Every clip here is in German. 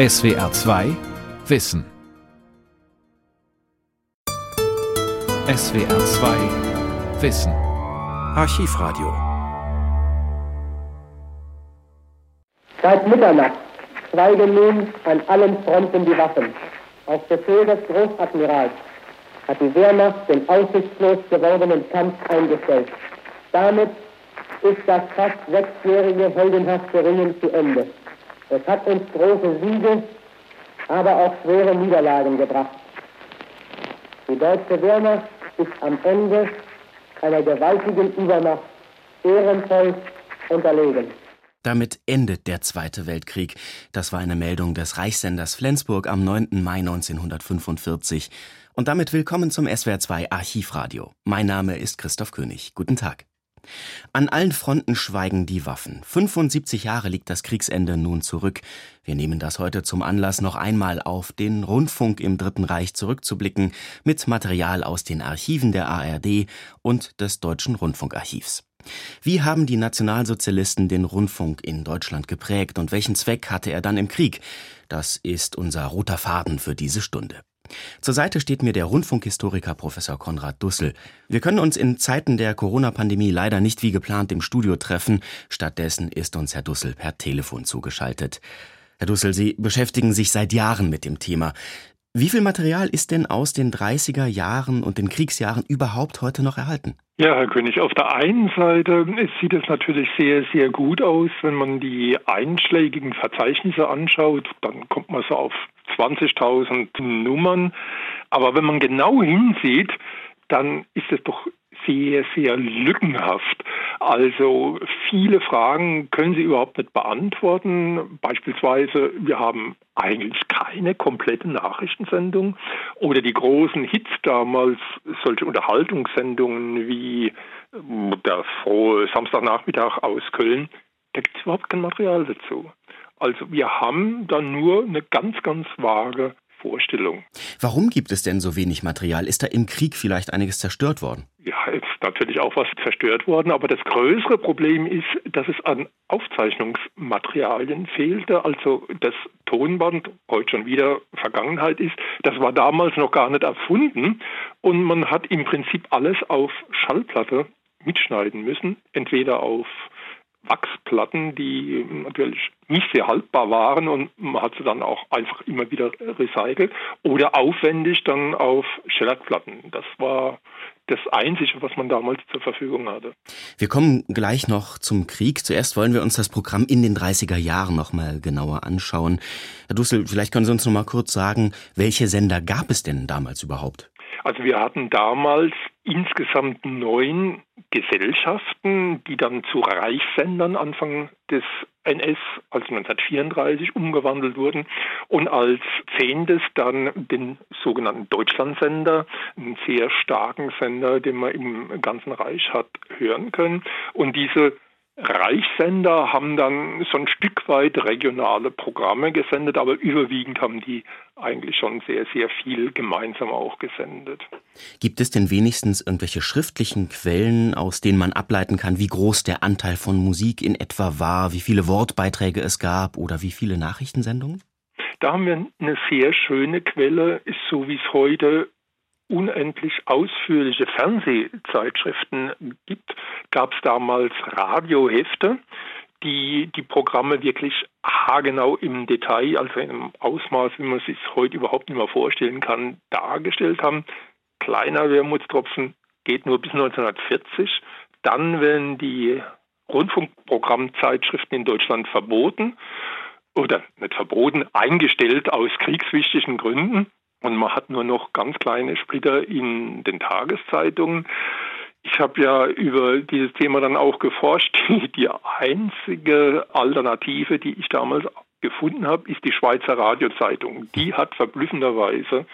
SWR 2 Wissen. SWR 2 Wissen. Archivradio. Seit Mitternacht schweigen nun an allen Fronten die Waffen. Auf Befehl des Großadmirals hat die Wehrmacht den aussichtslos gewordenen Kampf eingestellt. Damit ist das fast sechsjährige heldenhafte Ringen zu Ende. Es hat uns große Siege, aber auch schwere Niederlagen gebracht. Die deutsche Wehrmacht ist am Ende einer gewaltigen Übermacht ehrenvoll unterlegen. Damit endet der Zweite Weltkrieg. Das war eine Meldung des Reichssenders Flensburg am 9. Mai 1945. Und damit willkommen zum SWR2 Archivradio. Mein Name ist Christoph König. Guten Tag. An allen Fronten schweigen die Waffen. 75 Jahre liegt das Kriegsende nun zurück. Wir nehmen das heute zum Anlass, noch einmal auf den Rundfunk im Dritten Reich zurückzublicken, mit Material aus den Archiven der ARD und des Deutschen Rundfunkarchivs. Wie haben die Nationalsozialisten den Rundfunk in Deutschland geprägt und welchen Zweck hatte er dann im Krieg? Das ist unser roter Faden für diese Stunde. Zur Seite steht mir der Rundfunkhistoriker Professor Konrad Dussel. Wir können uns in Zeiten der Corona-Pandemie leider nicht wie geplant im Studio treffen. Stattdessen ist uns Herr Dussel per Telefon zugeschaltet. Herr Dussel, Sie beschäftigen sich seit Jahren mit dem Thema. Wie viel Material ist denn aus den 30er Jahren und den Kriegsjahren überhaupt heute noch erhalten? Ja, Herr König, auf der einen Seite sieht es natürlich sehr, sehr gut aus, wenn man die einschlägigen Verzeichnisse anschaut. Dann kommt man so auf 20.000 Nummern. Aber wenn man genau hinsieht, dann ist es doch sehr, sehr lückenhaft. Also viele Fragen können Sie überhaupt nicht beantworten. Beispielsweise, wir haben eigentlich keine komplette Nachrichtensendung oder die großen Hits damals, solche Unterhaltungssendungen wie der frohe Samstagnachmittag aus Köln, da gibt es überhaupt kein Material dazu. Also wir haben dann nur eine ganz, ganz vage Vorstellung. Warum gibt es denn so wenig Material? Ist da im Krieg vielleicht einiges zerstört worden? Ja, ist natürlich auch was zerstört worden, aber das größere Problem ist, dass es an Aufzeichnungsmaterialien fehlte. Also das Tonband, heute schon wieder Vergangenheit ist, das war damals noch gar nicht erfunden und man hat im Prinzip alles auf Schallplatte mitschneiden müssen, entweder auf Wachsplatten, die natürlich nicht sehr haltbar waren und man hat sie dann auch einfach immer wieder recycelt oder aufwendig dann auf Schellackplatten. Das war das Einzige, was man damals zur Verfügung hatte. Wir kommen gleich noch zum Krieg. Zuerst wollen wir uns das Programm in den 30er Jahren noch mal genauer anschauen. Herr Dussel, vielleicht können Sie uns noch mal kurz sagen, welche Sender gab es denn damals überhaupt? Also wir hatten damals insgesamt neun Gesellschaften, die dann zu Reichssendern Anfang des NS, also 1934, umgewandelt wurden und als zehntes dann den sogenannten Deutschlandsender, einen sehr starken Sender, den man im ganzen Reich hat hören können. Und diese Reichssender haben dann so ein Stück weit regionale Programme gesendet, aber überwiegend haben die eigentlich schon sehr, sehr viel gemeinsam auch gesendet. Gibt es denn wenigstens irgendwelche schriftlichen Quellen, aus denen man ableiten kann, wie groß der Anteil von Musik in etwa war, wie viele Wortbeiträge es gab oder wie viele Nachrichtensendungen? Da haben wir eine sehr schöne Quelle, so wie es heute unendlich ausführliche Fernsehzeitschriften gibt, gab es damals Radiohefte, die die Programme wirklich haargenau im Detail, also einem Ausmaß, wie man es sich heute überhaupt nicht mehr vorstellen kann, dargestellt haben. Kleiner Wermutstropfen geht nur bis 1940. Dann werden die Rundfunkprogrammzeitschriften in Deutschland verboten oder nicht verboten, eingestellt aus kriegswichtigen Gründen. Und man hat nur noch ganz kleine Splitter in den Tageszeitungen. Ich habe ja über dieses Thema dann auch geforscht. Die einzige Alternative, die ich damals gefunden habe, ist die Schweizer Radiozeitung. Die hat verblüffenderweise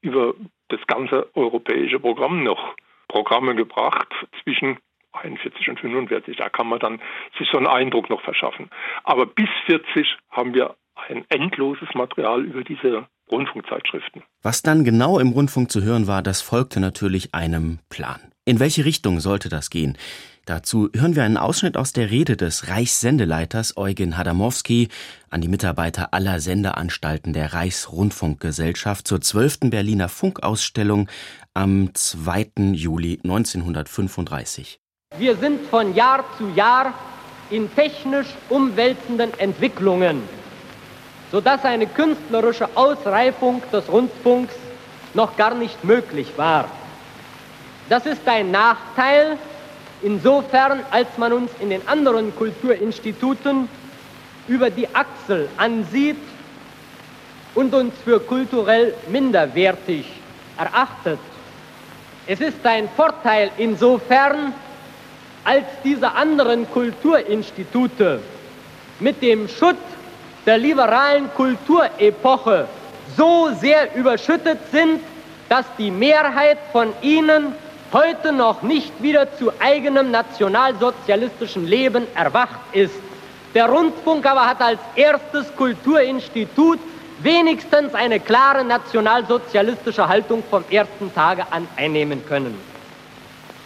über das ganze europäische Programm noch Programme gebracht zwischen 41 und 45. Da kann man dann sich so einen Eindruck noch verschaffen. Aber bis 40 haben wir ein endloses Material über diese Rundfunkzeitschriften. Was dann genau im Rundfunk zu hören war, das folgte natürlich einem Plan. In welche Richtung sollte das gehen? Dazu hören wir einen Ausschnitt aus der Rede des Reichssendeleiters Eugen Hadamowski an die Mitarbeiter aller Sendeanstalten der Reichsrundfunkgesellschaft zur 12. Berliner Funkausstellung am 2. Juli 1935. Wir sind von Jahr zu Jahr in technisch umwälzenden Entwicklungen, sodass eine künstlerische Ausreifung des Rundfunks noch gar nicht möglich war. Das ist ein Nachteil, insofern als man uns in den anderen Kulturinstituten über die Achsel ansieht und uns für kulturell minderwertig erachtet. Es ist ein Vorteil insofern, als diese anderen Kulturinstitute mit dem Schutt der liberalen Kulturepoche so sehr überschüttet sind, dass die Mehrheit von ihnen heute noch nicht wieder zu eigenem nationalsozialistischen Leben erwacht ist. Der Rundfunk aber hat als erstes Kulturinstitut wenigstens eine klare nationalsozialistische Haltung vom ersten Tage an einnehmen können.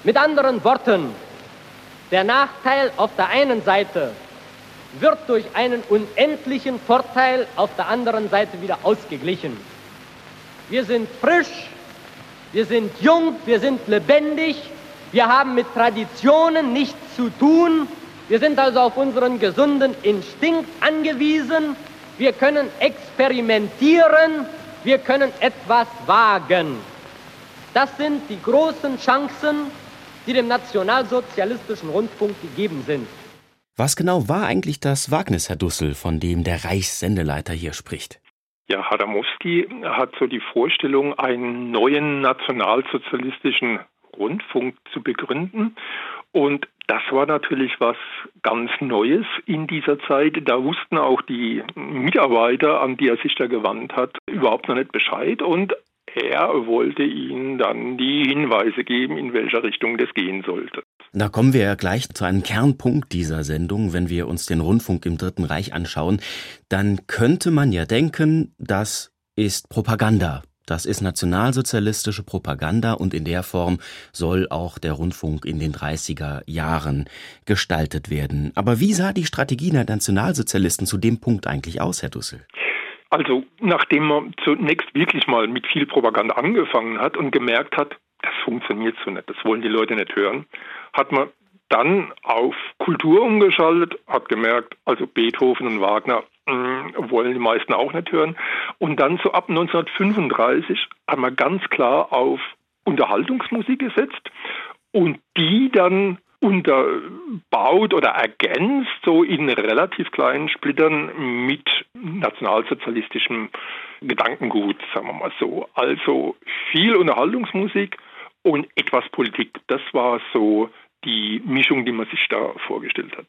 Mit anderen Worten, der Nachteil auf der einen Seite wird durch einen unendlichen Vorteil auf der anderen Seite wieder ausgeglichen. Wir sind frisch, wir sind jung, wir sind lebendig, wir haben mit Traditionen nichts zu tun, wir sind also auf unseren gesunden Instinkt angewiesen, wir können experimentieren, wir können etwas wagen. Das sind die großen Chancen, die dem nationalsozialistischen Rundfunk gegeben sind. Was genau war eigentlich das Wagnis, Herr Dussel, von dem der Reichssendeleiter hier spricht? Ja, Hadamowski hat so die Vorstellung, einen neuen nationalsozialistischen Rundfunk zu begründen. Und das war natürlich was ganz Neues in dieser Zeit. Da wussten auch die Mitarbeiter, an die er sich da gewandt hat, überhaupt noch nicht Bescheid. Und er wollte ihnen dann die Hinweise geben, in welcher Richtung das gehen sollte. Da kommen wir ja gleich zu einem Kernpunkt dieser Sendung, wenn wir uns den Rundfunk im Dritten Reich anschauen. Dann könnte man ja denken, das ist Propaganda. Das ist nationalsozialistische Propaganda und in der Form soll auch der Rundfunk in den 30er Jahren gestaltet werden. Aber wie sah die Strategie der Nationalsozialisten zu dem Punkt eigentlich aus, Herr Dussel? Also, nachdem man zunächst wirklich mal mit viel Propaganda angefangen hat und gemerkt hat, das funktioniert so nicht, das wollen die Leute nicht hören, hat man dann auf Kultur umgeschaltet, hat gemerkt, also Beethoven und Wagner mh, mm, wollen die meisten auch nicht hören. Und dann so ab 1935 hat man ganz klar auf Unterhaltungsmusik gesetzt und die dann unterbaut oder ergänzt, so in relativ kleinen Splittern mit nationalsozialistischem Gedankengut, sagen wir mal so. Also viel Unterhaltungsmusik und etwas Politik. Das war so die Mischung, die man sich da vorgestellt hat.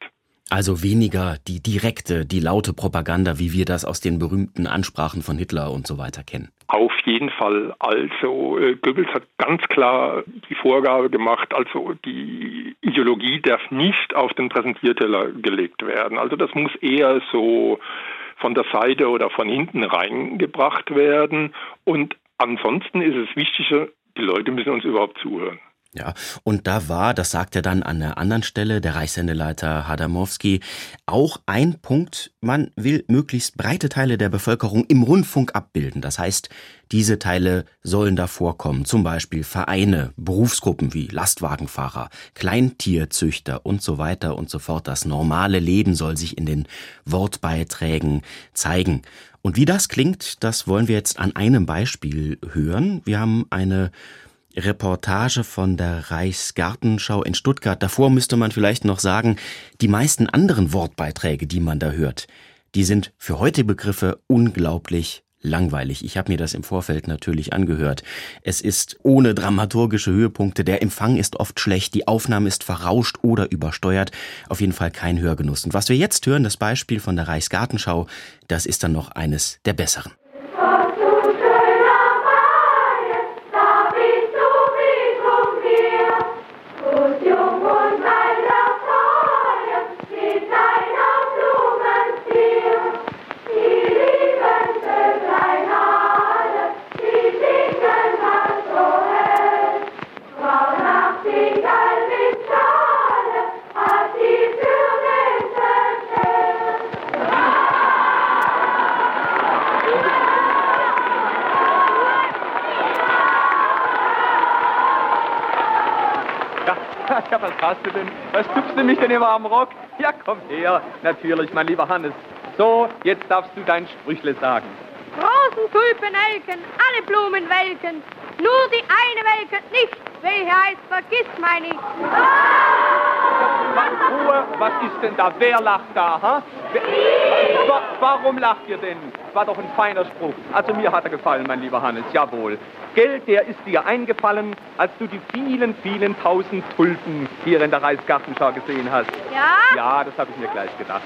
Also weniger die direkte, die laute Propaganda, wie wir das aus den berühmten Ansprachen von Hitler und so weiter kennen. Auf jeden Fall. Also äh, Goebbels hat ganz klar die Vorgabe gemacht, also die Ideologie darf nicht auf den Präsentierteller gelegt werden. Also das muss eher so von der Seite oder von hinten reingebracht werden. Und ansonsten ist es wichtiger, die Leute müssen uns überhaupt zuhören. Ja, und da war, das sagt er dann an der anderen Stelle, der Reichssendeleiter Hadamowski, auch ein Punkt, man will möglichst breite Teile der Bevölkerung im Rundfunk abbilden. Das heißt, diese Teile sollen da vorkommen, zum Beispiel Vereine, Berufsgruppen wie Lastwagenfahrer, Kleintierzüchter und so weiter und so fort. Das normale Leben soll sich in den Wortbeiträgen zeigen. Und wie das klingt, das wollen wir jetzt an einem Beispiel hören. Wir haben eine Reportage von der Reichsgartenschau in Stuttgart. Davor müsste man vielleicht noch sagen, die meisten anderen Wortbeiträge, die man da hört, die sind für heutige Begriffe unglaublich langweilig. Ich habe mir das im Vorfeld natürlich angehört. Es ist ohne dramaturgische Höhepunkte, der Empfang ist oft schlecht, die Aufnahme ist verrauscht oder übersteuert, auf jeden Fall kein Hörgenuss. Und was wir jetzt hören, das Beispiel von der Reichsgartenschau, das ist dann noch eines der besseren. Ja, was hast du denn? Was tupfst du mich denn immer am Rock? Ja, komm her. Natürlich, mein lieber Hannes. So, jetzt darfst du dein Sprüchle sagen. Rosen, Tulpen, Elken, alle Blumen welken. Nur die eine welket nicht, welche heißt vergiss mein ich. Was, Ruhe, was ist denn da? Wer lacht da, ha? Wer Wa warum lacht ihr denn? War doch ein feiner Spruch. Also mir hat er gefallen, mein lieber Hannes, jawohl. Geld, der ist dir eingefallen, als du die vielen, vielen tausend Tulpen hier in der Reichsgartenschau gesehen hast. Ja? Ja, das habe ich mir gleich gedacht.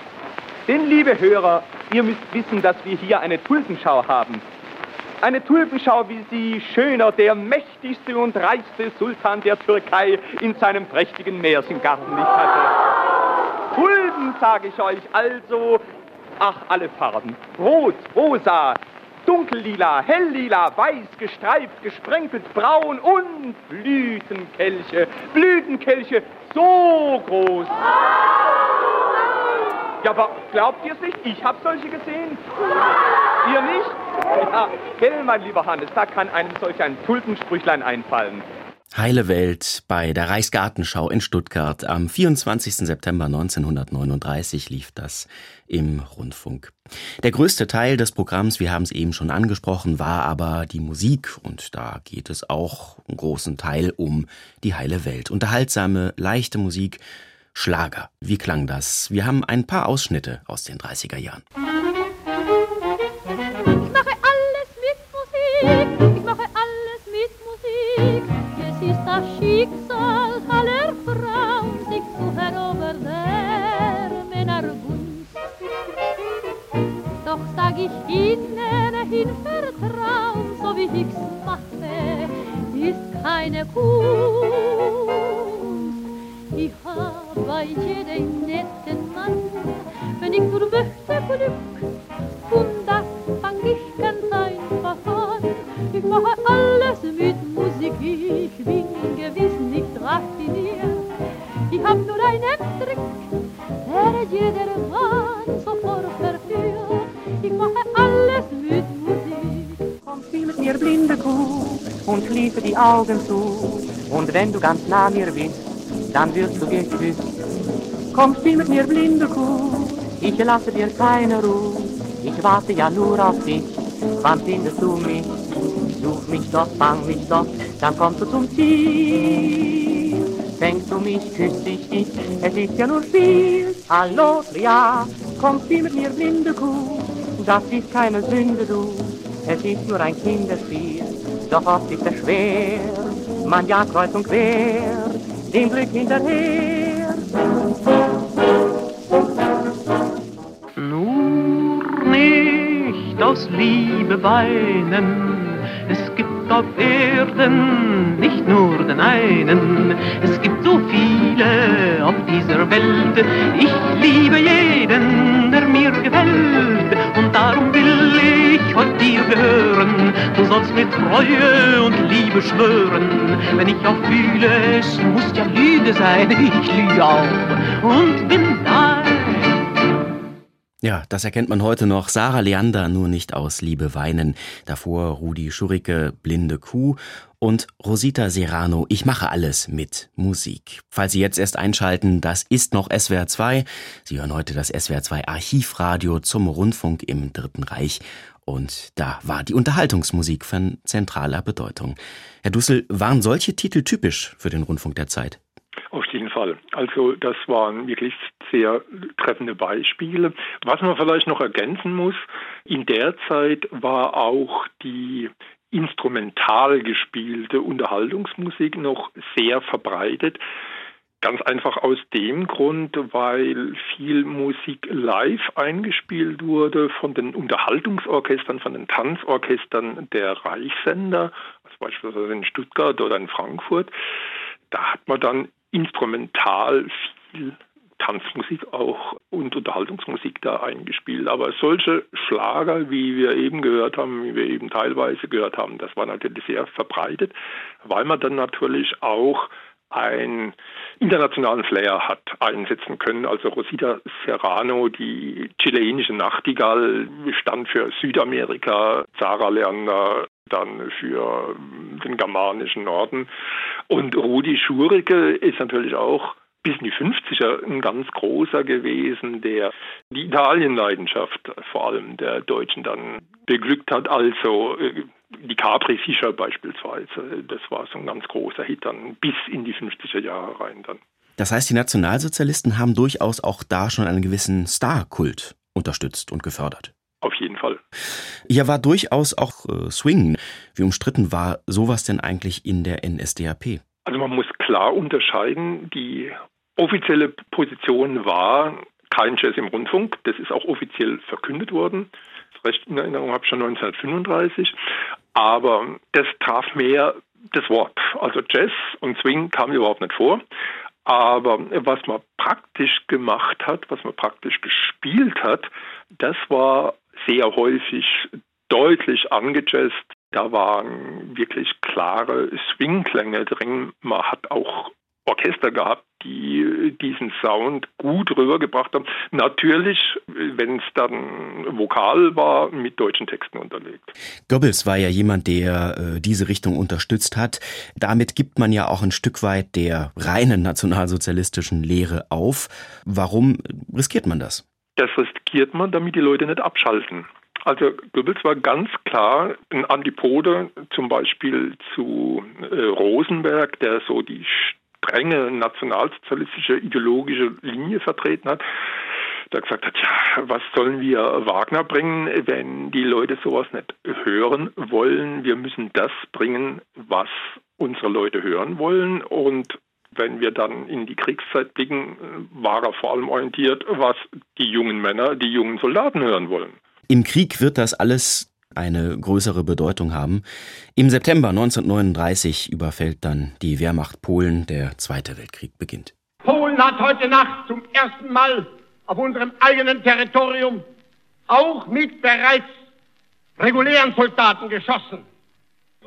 Denn, liebe Hörer, ihr müsst wissen, dass wir hier eine Tulpenschau haben. Eine Tulpenschau, wie sie schöner der mächtigste und reichste Sultan der Türkei in seinem prächtigen Märchengarten nicht hatte. Tulpen, sage ich euch, also, ach, alle Farben. Rot, rosa, dunkellila, helllila, weiß, gestreift, gesprenkelt, braun und Blütenkelche. Blütenkelche so groß. Ja, aber glaubt ihr es nicht? Ich habe solche gesehen. Ihr nicht? Ja, gell, mein lieber Hannes, da kann einem solch ein Tulpensprüchlein einfallen. Heile Welt bei der Reichsgartenschau in Stuttgart. Am 24. September 1939 lief das im Rundfunk. Der größte Teil des Programms, wir haben es eben schon angesprochen, war aber die Musik und da geht es auch einen großen Teil um die heile Welt. Unterhaltsame, leichte Musik, Schlager. Wie klang das? Wir haben ein paar Ausschnitte aus den 30er Jahren. Ich's mache, ist keine Kunst. Ich hab bei jedem netten Mann, wenn ich nur möchte Glück, und das fang ich ganz einfach an. Ich mache alles mit Musik, ich bin gewiss nicht raffiniert. Ich hab nur einen Trick, der jeder Mann blinde Kuh und schließe die Augen zu. Und wenn du ganz nah mir bist, dann wirst du geküsst. Komm, spiel mit mir, blinde Kuh, ich lasse dir keine Ruhe. Ich warte ja nur auf dich, wann findest du mich? Such mich doch, fang mich doch, dann kommst du zum Ziel. Fängst du mich, küsst ich dich, es ist ja nur Spiel. Hallo, ja, komm, spiel mit mir, blinde Kuh, das ist keine Sünde, du, es ist nur ein Kinderspiel. Doch oft ist es schwer, man ja kreuz und quer, dem Glück hinterher. Nur nicht aus Liebe weinen, es gibt auf Erden nicht nur den einen, es gibt so viele auf dieser Welt. Ich liebe jeden, dir gehören. Du sollst mit Treue und Liebe schwören, wenn ich auch fühle, es muss ja Lüge sein, ich lüge auch und bin dein. Ja, das erkennt man heute noch. Sarah Leander, nur nicht aus Liebe weinen. Davor Rudi Schurike, Blinde Kuh. Und Rosita Serrano, ich mache alles mit Musik. Falls Sie jetzt erst einschalten, das ist noch SWR 2. Sie hören heute das SWR 2 Archivradio zum Rundfunk im Dritten Reich. Und da war die Unterhaltungsmusik von zentraler Bedeutung. Herr Dussel, waren solche Titel typisch für den Rundfunk der Zeit? Auf jeden Fall. Also das waren wirklich sehr treffende Beispiele. Was man vielleicht noch ergänzen muss, in der Zeit war auch die instrumental gespielte Unterhaltungsmusik noch sehr verbreitet. Ganz einfach aus dem Grund, weil viel Musik live eingespielt wurde von den Unterhaltungsorchestern, von den Tanzorchestern der Reichssender, also beispielsweise in Stuttgart oder in Frankfurt. Da hat man dann instrumental viel Tanzmusik auch und Unterhaltungsmusik da eingespielt. Aber solche Schlager, wie wir eben gehört haben, wie wir eben teilweise gehört haben, das war natürlich sehr verbreitet, weil man dann natürlich auch einen internationalen Flair hat einsetzen können. Also Rosita Serrano, die chilenische Nachtigall, stand für Südamerika, Zara Leander, dann für den germanischen Norden. Und Rudi Schurike ist natürlich auch bis in die 50er ein ganz großer gewesen, der die Italienleidenschaft vor allem der Deutschen dann beglückt hat. Also die Capri-Fischer beispielsweise, das war so ein ganz großer Hit dann bis in die 50er Jahre rein dann. Das heißt, die Nationalsozialisten haben durchaus auch da schon einen gewissen Star-Kult unterstützt und gefördert. Auf jeden Fall. Ja, war durchaus auch äh, Swing. Wie umstritten war sowas denn eigentlich in der NSDAP? Also man muss klar unterscheiden, die offizielle Position war kein Jazz im Rundfunk. Das ist auch offiziell verkündet worden. Das Recht in Erinnerung habe ich schon 1935. Aber das traf mehr das Wort. Also Jazz und Swing kam überhaupt nicht vor. Aber was man praktisch gemacht hat, was man praktisch gespielt hat, das war sehr häufig deutlich angejazzt. Da waren wirklich klare Swingklänge drin. Man hat auch Orchester gehabt, die diesen Sound gut rübergebracht haben. Natürlich, wenn es dann vokal war, mit deutschen Texten unterlegt. Goebbels war ja jemand, der äh, diese Richtung unterstützt hat. Damit gibt man ja auch ein Stück weit der reinen nationalsozialistischen Lehre auf. Warum riskiert man das? Das riskiert man, damit die Leute nicht abschalten. Also Goebbels war ganz klar ein Antipode zum Beispiel zu äh, Rosenberg, der so die strenge nationalsozialistische ideologische Linie vertreten hat, der gesagt hat, ja, was sollen wir Wagner bringen, wenn die Leute sowas nicht hören wollen? Wir müssen das bringen, was unsere Leute hören wollen. Und wenn wir dann in die Kriegszeit blicken, war er vor allem orientiert, was die jungen Männer, die jungen Soldaten hören wollen. Im Krieg wird das alles eine größere Bedeutung haben. Im September 1939 überfällt dann die Wehrmacht Polen, der Zweite Weltkrieg beginnt. Polen hat heute Nacht zum ersten Mal auf unserem eigenen Territorium auch mit bereits regulären Soldaten geschossen.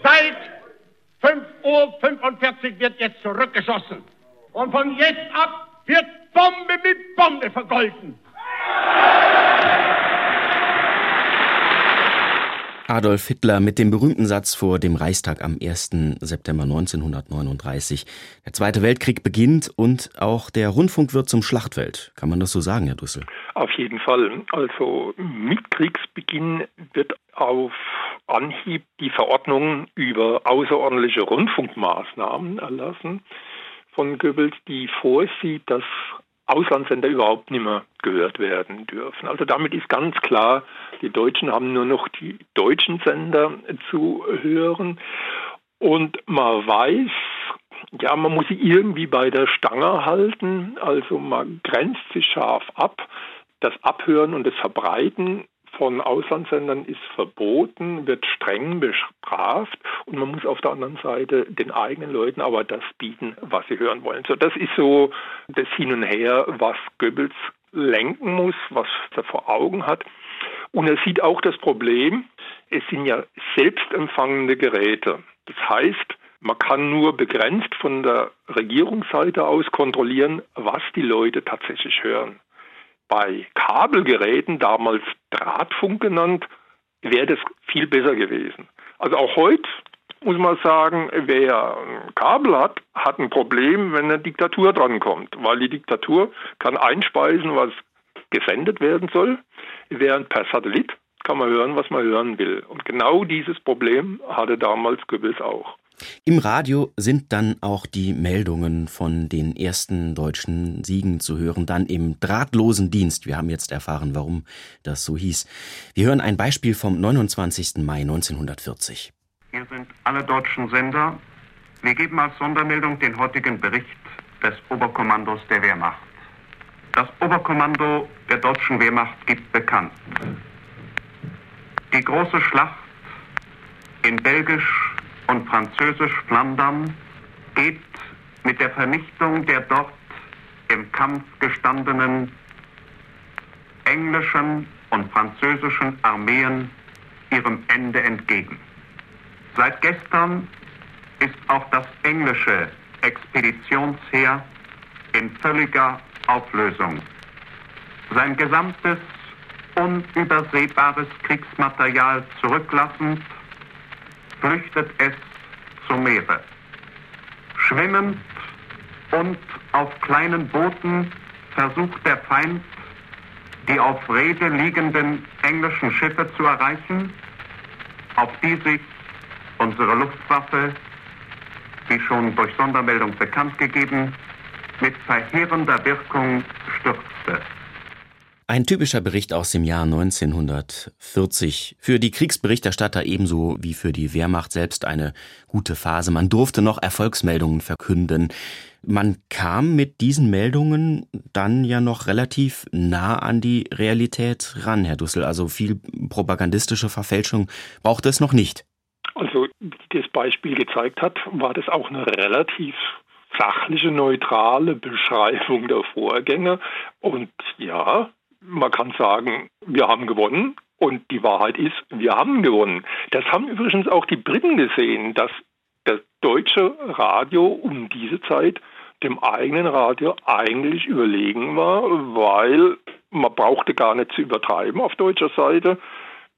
Seit 5.45 Uhr wird jetzt zurückgeschossen. Und von jetzt ab wird Bombe mit Bombe vergolten. Adolf Hitler mit dem berühmten Satz vor dem Reichstag am 1. September 1939. Der Zweite Weltkrieg beginnt und auch der Rundfunk wird zum Schlachtfeld. Kann man das so sagen, Herr Düssel? Auf jeden Fall. Also mit Kriegsbeginn wird auf Anhieb die Verordnung über außerordentliche Rundfunkmaßnahmen erlassen von Goebbels, die vorsieht, dass Auslandssender überhaupt nicht mehr gehört werden dürfen. Also damit ist ganz klar, die Deutschen haben nur noch die deutschen Sender zu hören. Und man weiß, ja, man muss sie irgendwie bei der Stange halten. Also man grenzt sich scharf ab. Das Abhören und das Verbreiten von Auslandssendern ist verboten, wird streng bestraft und man muss auf der anderen Seite den eigenen Leuten aber das bieten, was sie hören wollen. So, das ist so das Hin und Her, was Goebbels lenken muss, was er vor Augen hat. Und er sieht auch das Problem, es sind ja selbstempfangende Geräte. Das heißt, man kann nur begrenzt von der Regierungsseite aus kontrollieren, was die Leute tatsächlich hören. Bei Kabelgeräten, damals Drahtfunk genannt, wäre das viel besser gewesen. Also auch heute muss man sagen, wer ein Kabel hat, hat ein Problem, wenn eine Diktatur drankommt, weil die Diktatur kann einspeisen, was gesendet werden soll, während per Satellit kann man hören, was man hören will. Und genau dieses Problem hatte damals Goebbels auch. Im Radio sind dann auch die Meldungen von den ersten deutschen Siegen zu hören, dann im drahtlosen Dienst. Wir haben jetzt erfahren, warum das so hieß. Wir hören ein Beispiel vom 29. Mai 1940. Hier sind alle deutschen Sender. Wir geben als Sondermeldung den heutigen Bericht des Oberkommandos der Wehrmacht. Das Oberkommando der deutschen Wehrmacht gibt bekannt. Die große Schlacht in Belgisch und Französisch-Flandern geht mit der Vernichtung der dort im Kampf gestandenen englischen und französischen Armeen ihrem Ende entgegen. Seit gestern ist auch das englische Expeditionsheer in völliger Auflösung. Sein gesamtes unübersehbares Kriegsmaterial zurücklassend flüchtet es zum Meere. Schwimmend und auf kleinen Booten versucht der Feind, die auf Rede liegenden englischen Schiffe zu erreichen, auf die sich unsere Luftwaffe, wie schon durch Sondermeldung bekannt gegeben, mit verheerender Wirkung stürzte. Ein typischer Bericht aus dem Jahr 1940. Für die Kriegsberichterstatter ebenso wie für die Wehrmacht selbst eine gute Phase. Man durfte noch Erfolgsmeldungen verkünden. Man kam mit diesen Meldungen dann ja noch relativ nah an die Realität ran, Herr Dussel. Also viel propagandistische Verfälschung braucht es noch nicht. Also, wie das Beispiel gezeigt hat, war das auch eine relativ sachliche, neutrale Beschreibung der Vorgänge. Und ja, man kann sagen, wir haben gewonnen. Und die Wahrheit ist, wir haben gewonnen. Das haben übrigens auch die Briten gesehen, dass das deutsche Radio um diese Zeit dem eigenen Radio eigentlich überlegen war, weil man brauchte gar nicht zu übertreiben auf deutscher Seite.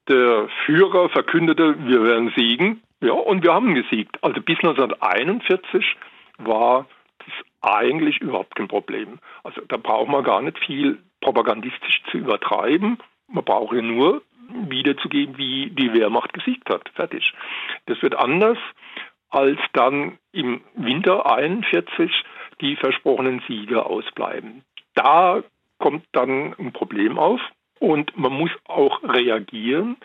Der Führer verkündete, wir werden siegen. Ja, und wir haben gesiegt. Also bis 1941 war das eigentlich überhaupt kein Problem. Also da braucht man gar nicht viel propagandistisch zu übertreiben. Man braucht ja nur wiederzugeben, wie die Wehrmacht gesiegt hat. Fertig. Das wird anders, als dann im Winter 41 die versprochenen Siege ausbleiben. Da kommt dann ein Problem auf und man muss auch reagieren.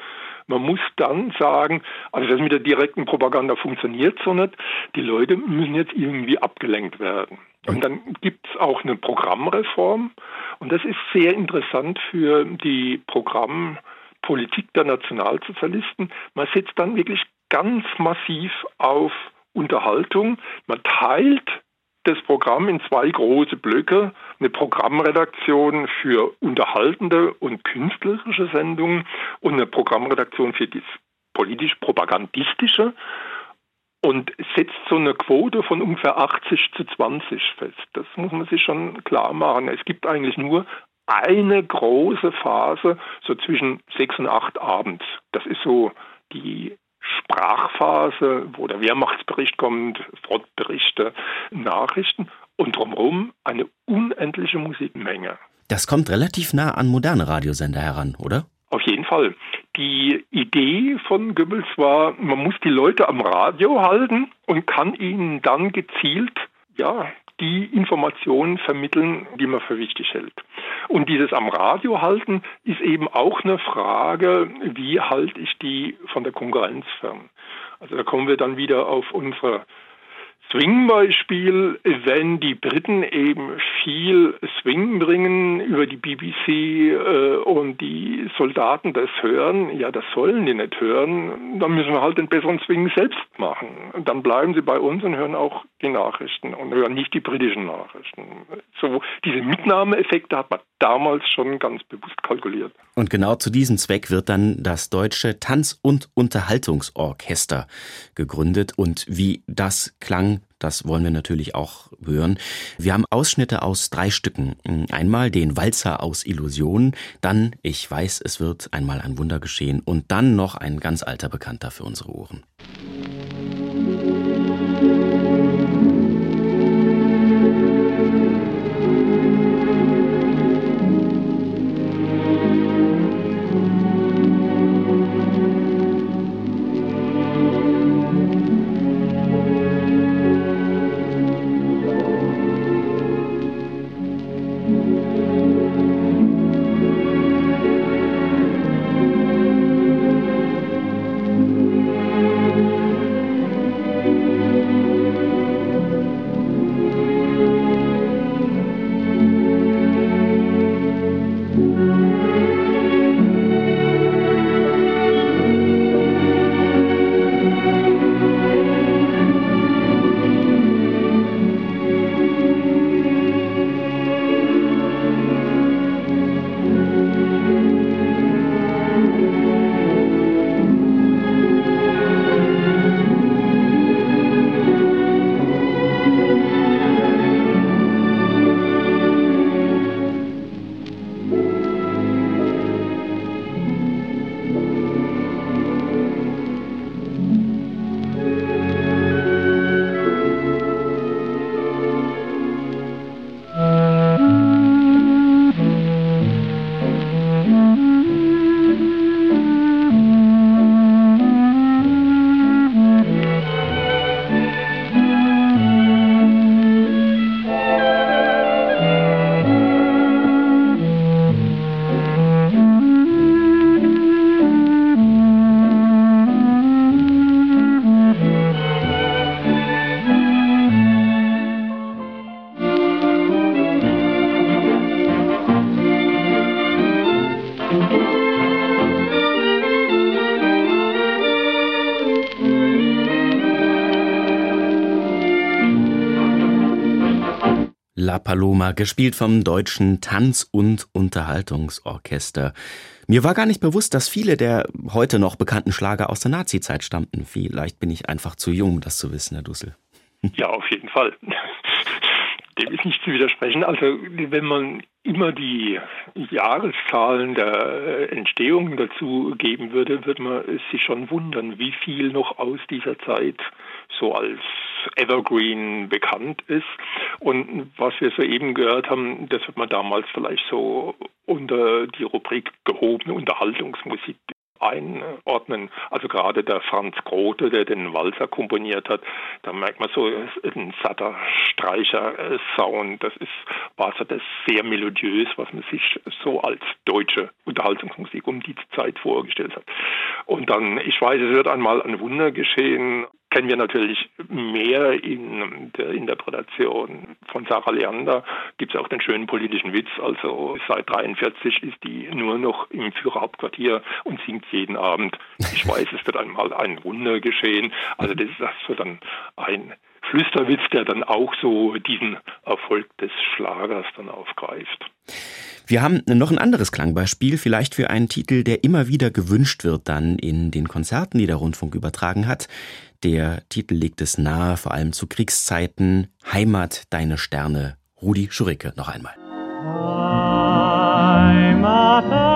Man muss dann sagen, also das mit der direkten Propaganda funktioniert so nicht. Die Leute müssen jetzt irgendwie abgelenkt werden. Und dann gibt es auch eine Programmreform. Und das ist sehr interessant für die Programmpolitik der Nationalsozialisten. Man setzt dann wirklich ganz massiv auf Unterhaltung. Man teilt das Programm in zwei große Blöcke. Eine Programmredaktion für unterhaltende und künstlerische Sendungen und eine Programmredaktion für das politisch-propagandistische und setzt so eine Quote von ungefähr 80 zu 20 fest. Das muss man sich schon klar machen. Es gibt eigentlich nur eine große Phase, so zwischen sechs und acht abends. Das ist so die Sprachphase, wo der Wehrmachtsbericht kommt, Frontberichte, Nachrichten und drumherum eine unendliche Musikmenge. Das kommt relativ nah an moderne Radiosender heran, oder? Auf jeden Fall. Die Idee von Goebbels war, man muss die Leute am Radio halten und kann ihnen dann gezielt ja, die Informationen vermitteln, die man für wichtig hält. Und dieses am Radio halten ist eben auch eine Frage, wie halte ich die von der Konkurrenz fern? Also da kommen wir dann wieder auf unsere Swing-Beispiel, wenn die Briten eben viel Swing bringen über die BBC äh, und die Soldaten das hören, ja, das sollen die nicht hören, dann müssen wir halt den besseren Swing selbst machen. Und dann bleiben sie bei uns und hören auch die Nachrichten und hören nicht die britischen Nachrichten. So, diese Mitnahmeeffekte hat man damals schon ganz bewusst kalkuliert. Und genau zu diesem Zweck wird dann das Deutsche Tanz- und Unterhaltungsorchester gegründet. Und wie das klang, das wollen wir natürlich auch hören. Wir haben Ausschnitte aus drei Stücken. Einmal den Walzer aus Illusionen, dann Ich weiß, es wird einmal ein Wunder geschehen und dann noch ein ganz alter Bekannter für unsere Ohren. Paloma, gespielt vom Deutschen Tanz- und Unterhaltungsorchester. Mir war gar nicht bewusst, dass viele der heute noch bekannten Schlager aus der Nazizeit stammten. Vielleicht bin ich einfach zu jung, um das zu wissen, Herr Dussel. Ja, auf jeden Fall. Dem ist nicht zu widersprechen. Also wenn man immer die Jahreszahlen der Entstehung dazu geben würde, würde man sich schon wundern, wie viel noch aus dieser Zeit so als Evergreen bekannt ist. Und was wir soeben gehört haben, das wird man damals vielleicht so unter die Rubrik gehobene Unterhaltungsmusik einordnen. Also gerade der Franz Grote, der den Walzer komponiert hat, da merkt man so ein satter Streicher-Sound. Das ist, war so das sehr melodiös, was man sich so als deutsche Unterhaltungsmusik um die Zeit vorgestellt hat. Und dann, ich weiß, es wird einmal ein Wunder geschehen kennen wir natürlich mehr in der Interpretation von Sarah Leander. Gibt es auch den schönen politischen Witz. Also seit 43 ist die nur noch im Führerhauptquartier und singt jeden Abend. Ich weiß, es wird einmal ein Wunder geschehen. Also das ist so dann ein Flüsterwitz, der dann auch so diesen Erfolg des Schlagers dann aufgreift. Wir haben noch ein anderes Klangbeispiel, vielleicht für einen Titel, der immer wieder gewünscht wird dann in den Konzerten, die der Rundfunk übertragen hat. Der Titel legt es nahe, vor allem zu Kriegszeiten. Heimat, deine Sterne. Rudi Schuricke noch einmal. Heimat,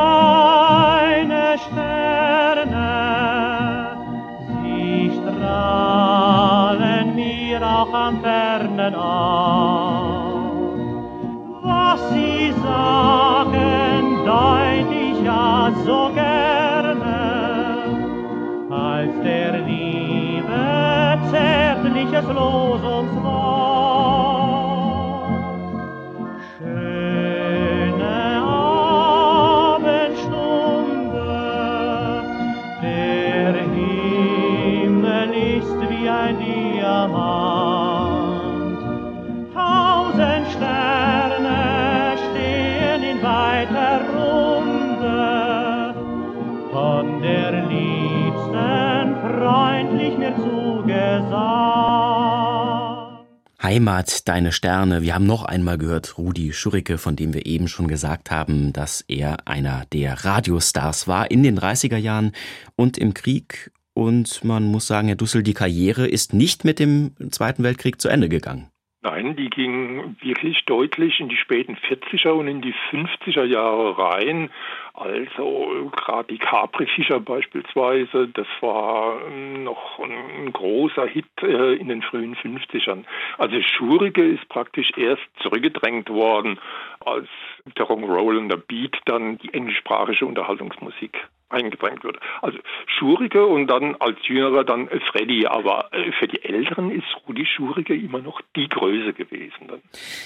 Heimat, deine Sterne. Wir haben noch einmal gehört Rudi Schuricke, von dem wir eben schon gesagt haben, dass er einer der Radiostars war in den 30er Jahren und im Krieg. Und man muss sagen, Herr Dussel, die Karriere ist nicht mit dem Zweiten Weltkrieg zu Ende gegangen. Nein, die ging wirklich deutlich in die späten 40er und in die 50er Jahre rein. Also gerade die Capri-Fischer beispielsweise, das war noch ein großer Hit äh, in den frühen 50ern. Also Schurige ist praktisch erst zurückgedrängt worden, als der Rock'n'Roll und der Beat dann die englischsprachige Unterhaltungsmusik eingedrängt wird. Also Schurige und dann als Jüngerer dann Freddy, aber äh, für die Älteren ist Rudi Schurige immer noch die Größe gewesen.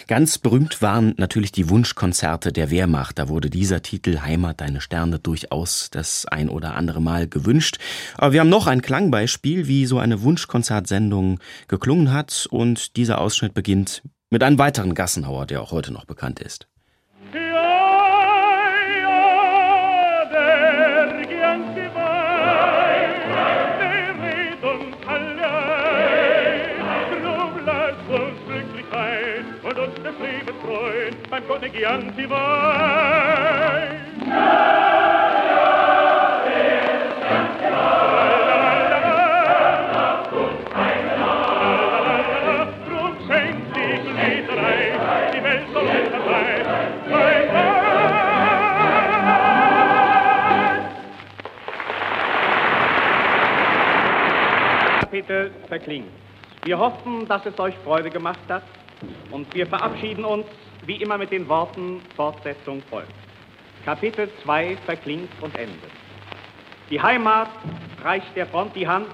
Ganz berühmt waren natürlich die Wunschkonzerte der Wehrmacht. Da wurde dieser Titel Heimat deine Sterne durchaus das ein oder andere Mal gewünscht. Aber wir haben noch ein Klangbeispiel, wie so eine Wunschkonzertsendung geklungen hat und dieser Ausschnitt beginnt mit einem weiteren Gassenhauer, der auch heute noch bekannt ist. beim Konnegianti Wein. Drum Kapitel verklingt. Wir hoffen, dass es euch Freude gemacht hat und wir verabschieden uns wie immer mit den Worten Fortsetzung folgt. Kapitel 2 verklingt und endet. Die Heimat reicht der Front die Hand,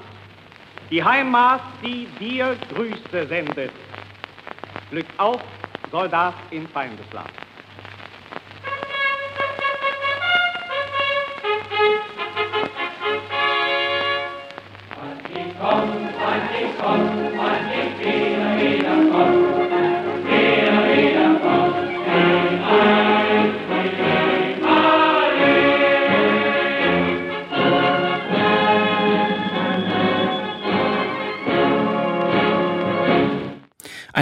die Heimat, die dir Grüße sendet. Glück auf, Soldat in Feindesland.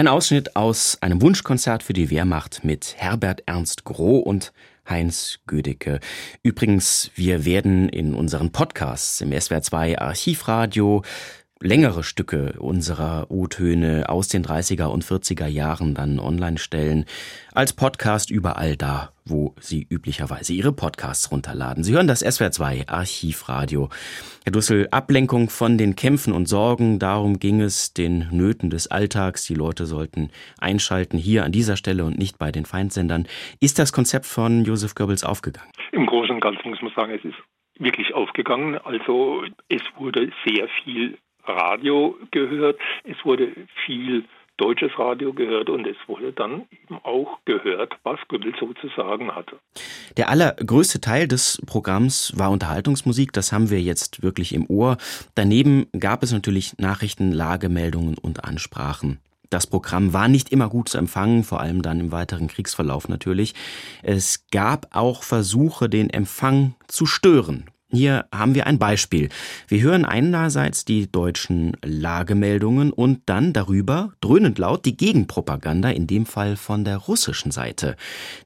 Ein Ausschnitt aus einem Wunschkonzert für die Wehrmacht mit Herbert Ernst Groh und Heinz Gödecke. Übrigens, wir werden in unseren Podcasts im SWR 2 Archivradio längere Stücke unserer O-Töne aus den 30er und 40er Jahren dann online stellen, als Podcast überall da, wo Sie üblicherweise Ihre Podcasts runterladen. Sie hören das SWR 2 Archivradio. Herr Dussel, Ablenkung von den Kämpfen und Sorgen, darum ging es, den Nöten des Alltags. Die Leute sollten einschalten hier an dieser Stelle und nicht bei den Feindsendern. Ist das Konzept von Josef Goebbels aufgegangen? Im Großen und Ganzen muss man sagen, es ist wirklich aufgegangen. Also es wurde sehr viel Radio gehört, es wurde viel deutsches Radio gehört und es wurde dann eben auch gehört, was Goebbels sozusagen hatte. Der allergrößte Teil des Programms war Unterhaltungsmusik, das haben wir jetzt wirklich im Ohr. Daneben gab es natürlich Nachrichten, Lagemeldungen und Ansprachen. Das Programm war nicht immer gut zu empfangen, vor allem dann im weiteren Kriegsverlauf natürlich. Es gab auch Versuche, den Empfang zu stören. Hier haben wir ein Beispiel. Wir hören einerseits die deutschen Lagemeldungen und dann darüber dröhnend laut die Gegenpropaganda, in dem Fall von der russischen Seite.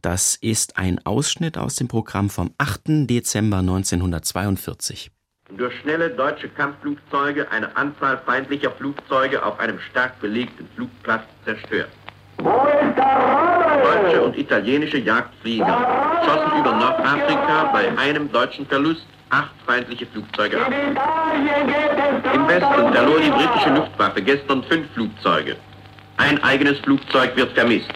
Das ist ein Ausschnitt aus dem Programm vom 8. Dezember 1942 durch schnelle deutsche Kampfflugzeuge eine Anzahl feindlicher Flugzeuge auf einem stark belegten Flugplatz zerstört. Deutsche und italienische Jagdflieger schossen über Nordafrika bei einem deutschen Verlust acht feindliche Flugzeuge ab. Im Westen verlor die britische Luftwaffe gestern fünf Flugzeuge. Ein eigenes Flugzeug wird vermisst.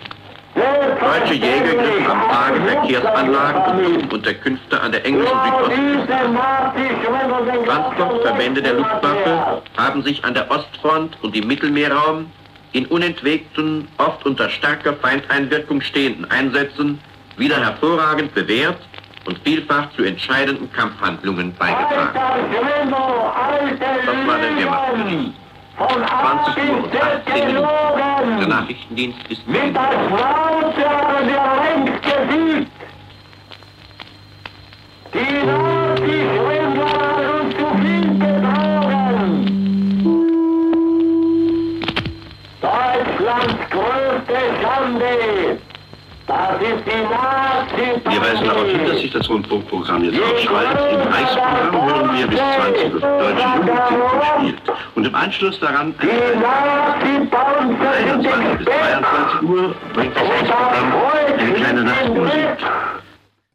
Deutsche Jäger griffen am Tage Verkehrsanlagen und Unterkünfte an der englischen Südostküste an. Transportverbände der Luftwaffe haben sich an der Ostfront und im Mittelmeerraum in unentwegten, oft unter starker Feindeinwirkung stehenden Einsätzen wieder hervorragend bewährt und vielfach zu entscheidenden Kampfhandlungen beigetragen. Das war der Wehrmachtsbericht. 20 Uhr und 18 Minuten. Der Nachrichtendienst ist mit das Laute der längst gesiegt. Die Nazi-Schwindler und zu viel betrogen. Deutschlands größte Schande. Wir weisen darauf hin, dass sich das Rundfunkprogramm jetzt aufschaltet. Im Reichsprogramm hören wir bis 20 Uhr deutsche Jugendfilm gespielt. Und im Anschluss daran 21 bis 22 Uhr bringt das Reichsprogramm eine kleine Nachtmusik.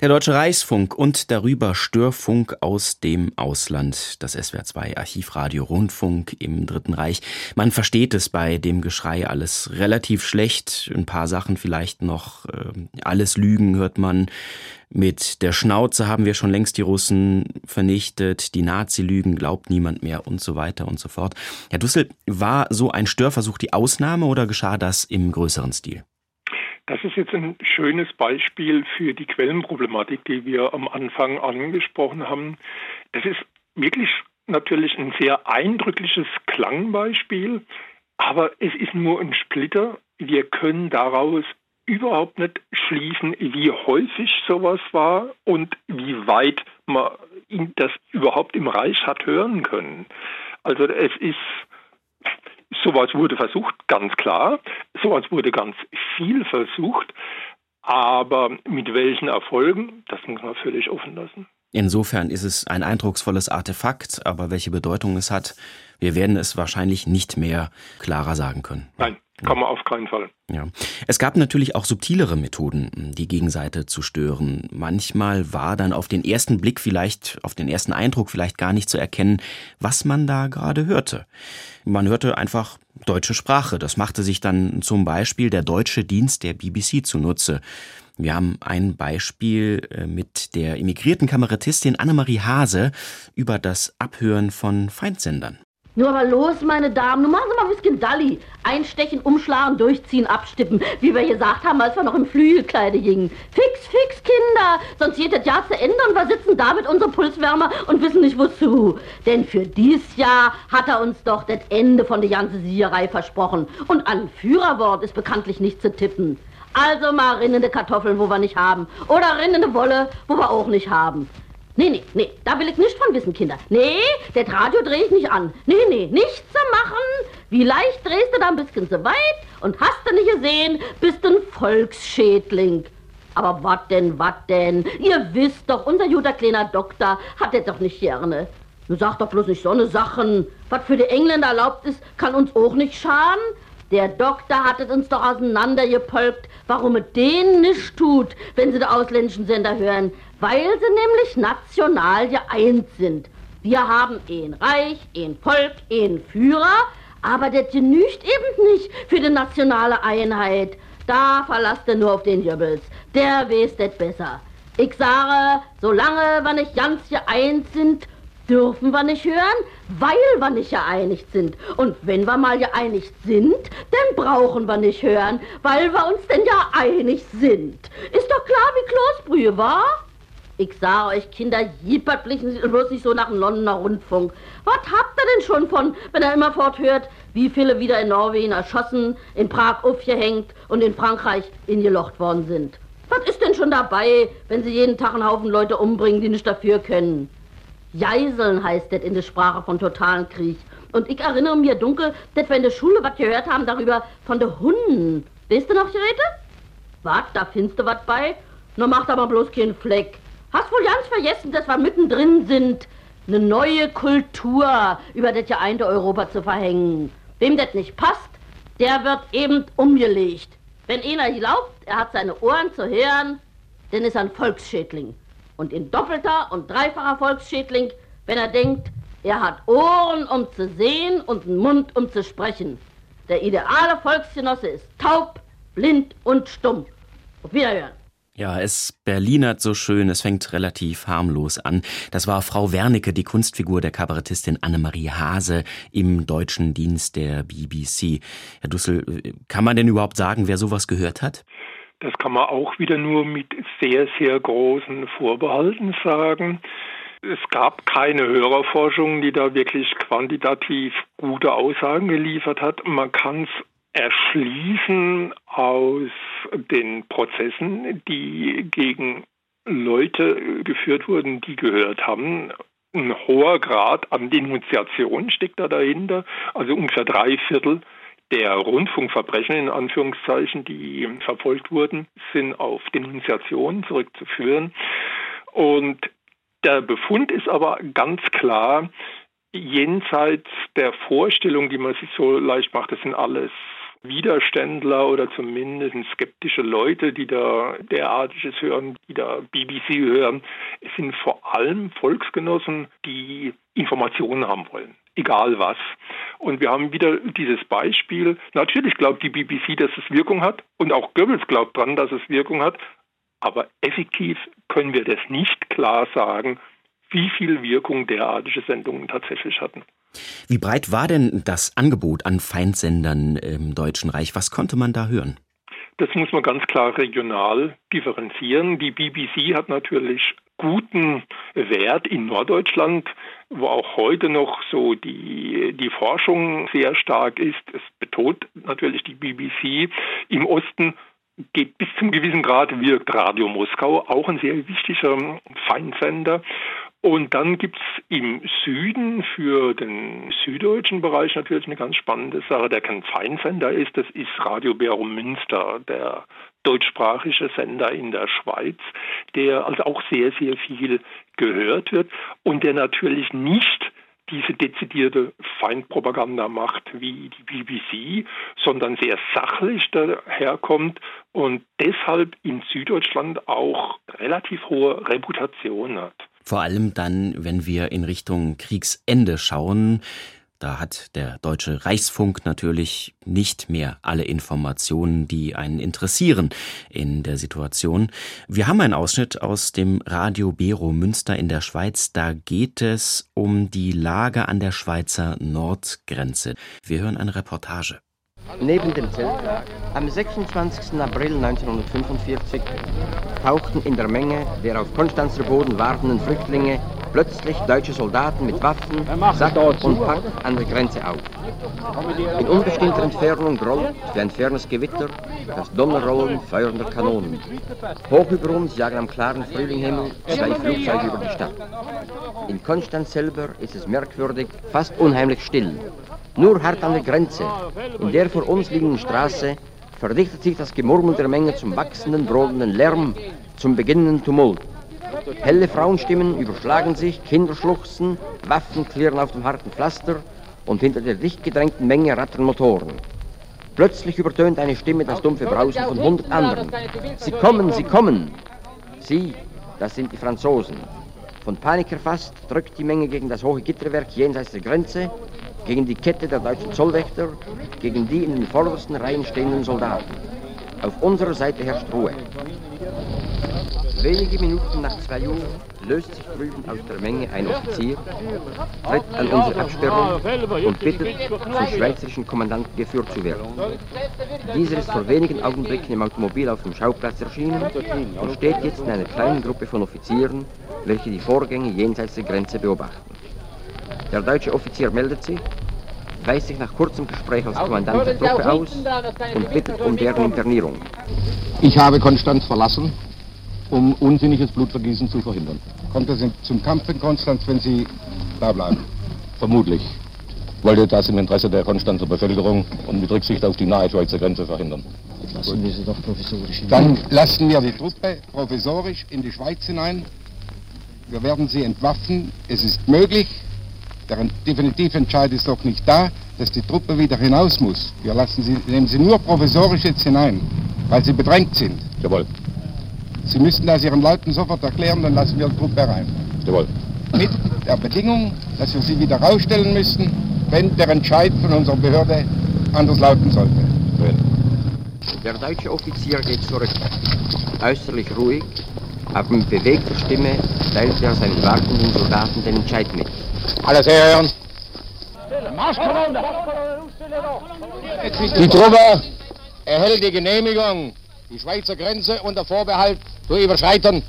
Der Deutsche Reichsfunk und darüber Störfunk aus dem Ausland, das SWR 2 Archivradio Rundfunk im Dritten Reich. Man versteht es bei dem Geschrei alles relativ schlecht. Ein paar Sachen vielleicht noch. Ähm, alles Lügen hört man. Mit der Schnauze haben wir schon längst die Russen vernichtet. Die Nazi-Lügen glaubt niemand mehr und so weiter und so fort. Herr Dussel, war so ein Störversuch die Ausnahme oder geschah das im größeren Stil? Das ist jetzt ein schönes Beispiel für die Quellenproblematik, die wir am Anfang angesprochen haben. Es ist wirklich natürlich ein sehr eindrückliches Klangbeispiel, aber es ist nur ein Splitter. Wir können daraus überhaupt nicht schließen, wie häufig sowas war und wie weit man das überhaupt im Reich hat hören können. Also es ist Sowas wurde versucht, ganz klar. Sowas wurde ganz viel versucht. Aber mit welchen Erfolgen, das muss man völlig offen lassen. Insofern ist es ein eindrucksvolles Artefakt, aber welche Bedeutung es hat, wir werden es wahrscheinlich nicht mehr klarer sagen können. Nein, kann man auf keinen Fall. Ja. Es gab natürlich auch subtilere Methoden, die Gegenseite zu stören. Manchmal war dann auf den ersten Blick vielleicht, auf den ersten Eindruck vielleicht gar nicht zu erkennen, was man da gerade hörte. Man hörte einfach deutsche Sprache. Das machte sich dann zum Beispiel der deutsche Dienst der BBC zunutze. Wir haben ein Beispiel äh, mit der emigrierten Kamerattistin Annemarie Hase über das Abhören von Feindsendern. Nur aber los, meine Damen, nun machen Sie mal ein bisschen Dalli. Einstechen, umschlagen, durchziehen, abstippen, wie wir gesagt haben, als wir noch im Flügelkleide gingen. Fix, fix, Kinder, sonst geht das Jahr zu Ende und wir sitzen da mit unserem Pulswärmer und wissen nicht wozu. Denn für dies Jahr hat er uns doch das Ende von der ganzen Siegerei versprochen. Und an Führerwort ist bekanntlich nicht zu tippen. Also mal rinnende Kartoffeln, wo wir nicht haben. Oder rinnende Wolle, wo wir auch nicht haben. Nee, nee, nee, da will ich nicht von wissen, Kinder. Nee, das Radio drehe ich nicht an. Nee, nee, nichts zu machen. Wie leicht drehst du da ein bisschen so weit und hast du nicht gesehen, bist ein Volksschädling. Aber wat denn, wat denn? Ihr wisst doch, unser guter kleiner Doktor hat er doch nicht gerne. Nun sag doch bloß nicht so ne Sachen. Was für die Engländer erlaubt ist, kann uns auch nicht schaden. Der Doktor hat es uns doch auseinandergepolkt, warum es denen nicht tut, wenn sie die ausländischen Sender hören. Weil sie nämlich national geeint sind. Wir haben ein Reich, ein Volk, ein Führer, aber das genügt eben nicht für die nationale Einheit. Da verlasst ihr nur auf den Jöbbels. Der weiß das besser. Ich sage, solange wir nicht ganz geeint sind, dürfen wir nicht hören, weil wir nicht geeinigt sind. Und wenn wir mal geeinigt sind, dann brauchen wir nicht hören, weil wir uns denn ja einig sind. Ist doch klar wie Kloßbrühe, wa? Ich sage euch, Kinder, jippert bloß nicht so nach dem Londoner Rundfunk. Was habt ihr denn schon von, wenn er immerfort hört, wie viele wieder in Norwegen erschossen, in Prag aufgehängt und in Frankreich ingelocht worden sind? Was ist denn schon dabei, wenn sie jeden Tag einen Haufen Leute umbringen, die nicht dafür können? Geiseln heißt das in der Sprache von totalen Krieg. Und ich erinnere mir dunkel, dass wir in der Schule was gehört haben darüber von den Hunden. Weißt du noch, Geräte? Was, da findest du was bei? Nur macht aber bloß keinen Fleck. Hast wohl ganz vergessen, dass wir mittendrin sind, eine neue Kultur über das geeinte Europa zu verhängen. Wem das nicht passt, der wird eben umgelegt. Wenn einer glaubt, er hat seine Ohren zu hören, dann ist er ein Volksschädling. Und in doppelter und dreifacher Volksschädling, wenn er denkt, er hat Ohren, um zu sehen und einen Mund, um zu sprechen. Der ideale Volksgenosse ist taub, blind und stumm. Auf Wiederhören. Ja, es Berlinert so schön, es fängt relativ harmlos an. Das war Frau Wernicke, die Kunstfigur der Kabarettistin Annemarie Hase im deutschen Dienst der BBC. Herr Dussel, kann man denn überhaupt sagen, wer sowas gehört hat? Das kann man auch wieder nur mit sehr, sehr großen Vorbehalten sagen. Es gab keine Hörerforschung, die da wirklich quantitativ gute Aussagen geliefert hat. Man kann es erschließen aus den Prozessen, die gegen Leute geführt wurden, die gehört haben. Ein hoher Grad an Denunziation steckt da dahinter, also ungefähr drei Viertel der Rundfunkverbrechen in Anführungszeichen, die verfolgt wurden, sind auf Denunziation zurückzuführen. Und der Befund ist aber ganz klar, jenseits der Vorstellung, die man sich so leicht macht, das sind alles Widerständler oder zumindest skeptische Leute, die da derartiges hören, die da BBC hören. Es sind vor allem Volksgenossen, die Informationen haben wollen, egal was. Und wir haben wieder dieses Beispiel. Natürlich glaubt die BBC, dass es Wirkung hat und auch Goebbels glaubt dran, dass es Wirkung hat. Aber effektiv können wir das nicht klar sagen, wie viel Wirkung derartige Sendungen tatsächlich hatten. Wie breit war denn das Angebot an Feindsendern im Deutschen Reich? Was konnte man da hören? Das muss man ganz klar regional differenzieren. Die BBC hat natürlich guten Wert in Norddeutschland, wo auch heute noch so die, die Forschung sehr stark ist. Es betont natürlich die BBC. Im Osten geht bis zum gewissen Grad wirkt Radio Moskau, auch ein sehr wichtiger Feinsender. Und dann gibt es im Süden für den süddeutschen Bereich natürlich eine ganz spannende Sache, der kein Feinsender ist. Das ist Radio Berum Münster, der deutschsprachige Sender in der Schweiz, der also auch sehr, sehr viel gehört wird und der natürlich nicht diese dezidierte Feindpropaganda macht wie die BBC, sondern sehr sachlich daherkommt und deshalb in Süddeutschland auch relativ hohe Reputation hat. Vor allem dann, wenn wir in Richtung Kriegsende schauen. Da hat der deutsche Reichsfunk natürlich nicht mehr alle Informationen, die einen interessieren in der Situation. Wir haben einen Ausschnitt aus dem Radio Bero Münster in der Schweiz. Da geht es um die Lage an der Schweizer Nordgrenze. Wir hören eine Reportage. Neben dem Zelttag am 26. April 1945 tauchten in der Menge der auf Konstanzer Boden wartenden Flüchtlinge plötzlich deutsche Soldaten mit Waffen, Sack und Pack an der Grenze auf. In unbestimmter Entfernung grollt, wie ein fernes Gewitter, das Donnerrollen feuernder Kanonen. Hoch über uns jagen am klaren Frühlinghimmel zwei Flugzeuge über die Stadt. In Konstanz selber ist es merkwürdig, fast unheimlich still. Nur hart an der Grenze, in der vor uns liegenden Straße, verdichtet sich das Gemurmel der Menge zum wachsenden, brodenden Lärm, zum beginnenden Tumult. Helle Frauenstimmen überschlagen sich, Kinder schluchzen, Waffen klirren auf dem harten Pflaster und hinter der dicht gedrängten Menge rattern Motoren. Plötzlich übertönt eine Stimme das dumpfe Brausen von hundert anderen. Sie kommen, sie kommen! Sie, das sind die Franzosen. Von Panik erfasst drückt die Menge gegen das hohe Gitterwerk jenseits der Grenze, gegen die Kette der deutschen Zollwächter, gegen die in den vordersten Reihen stehenden Soldaten. Auf unserer Seite herrscht Ruhe. Wenige Minuten nach zwei Uhr löst sich drüben aus der Menge ein Offizier, tritt an unsere Absperrung und bittet, zum schweizerischen Kommandanten geführt zu werden. Dieser ist vor wenigen Augenblicken im Automobil auf dem Schauplatz erschienen und steht jetzt in einer kleinen Gruppe von Offizieren, welche die Vorgänge jenseits der Grenze beobachten. Der deutsche Offizier meldet sich, weist sich nach kurzem Gespräch als Kommandant der Truppe aus und bittet um deren Internierung. Ich habe Konstanz verlassen, um unsinniges Blutvergießen zu verhindern. Kommt es zum Kampf in Konstanz, wenn Sie da bleiben? Vermutlich. Wollte das im Interesse der Konstanzer Bevölkerung und mit Rücksicht auf die nahe Schweizer Grenze verhindern. Lassen wir sie doch provisorisch hinein. Dann lassen wir die Truppe provisorisch in die Schweiz hinein. Wir werden sie entwaffnen. Es ist möglich, der definitive Entscheid ist doch nicht da, dass die Truppe wieder hinaus muss. Wir lassen sie, nehmen sie nur provisorisch jetzt hinein, weil sie bedrängt sind. Jawohl. Sie müssten das Ihren Leuten sofort erklären, dann lassen wir die Truppe rein. Jawohl. Mit der Bedingung, dass wir sie wieder rausstellen müssten, wenn der Entscheid von unserer Behörde anders lauten sollte. Der deutsche Offizier geht zurück. Äußerlich ruhig, aber mit bewegter Stimme teilt er seinen wartenden Soldaten den Entscheid mit. Alles herhören. Die Truppe erhält die Genehmigung, die Schweizer Grenze unter Vorbehalt zu überschreiten.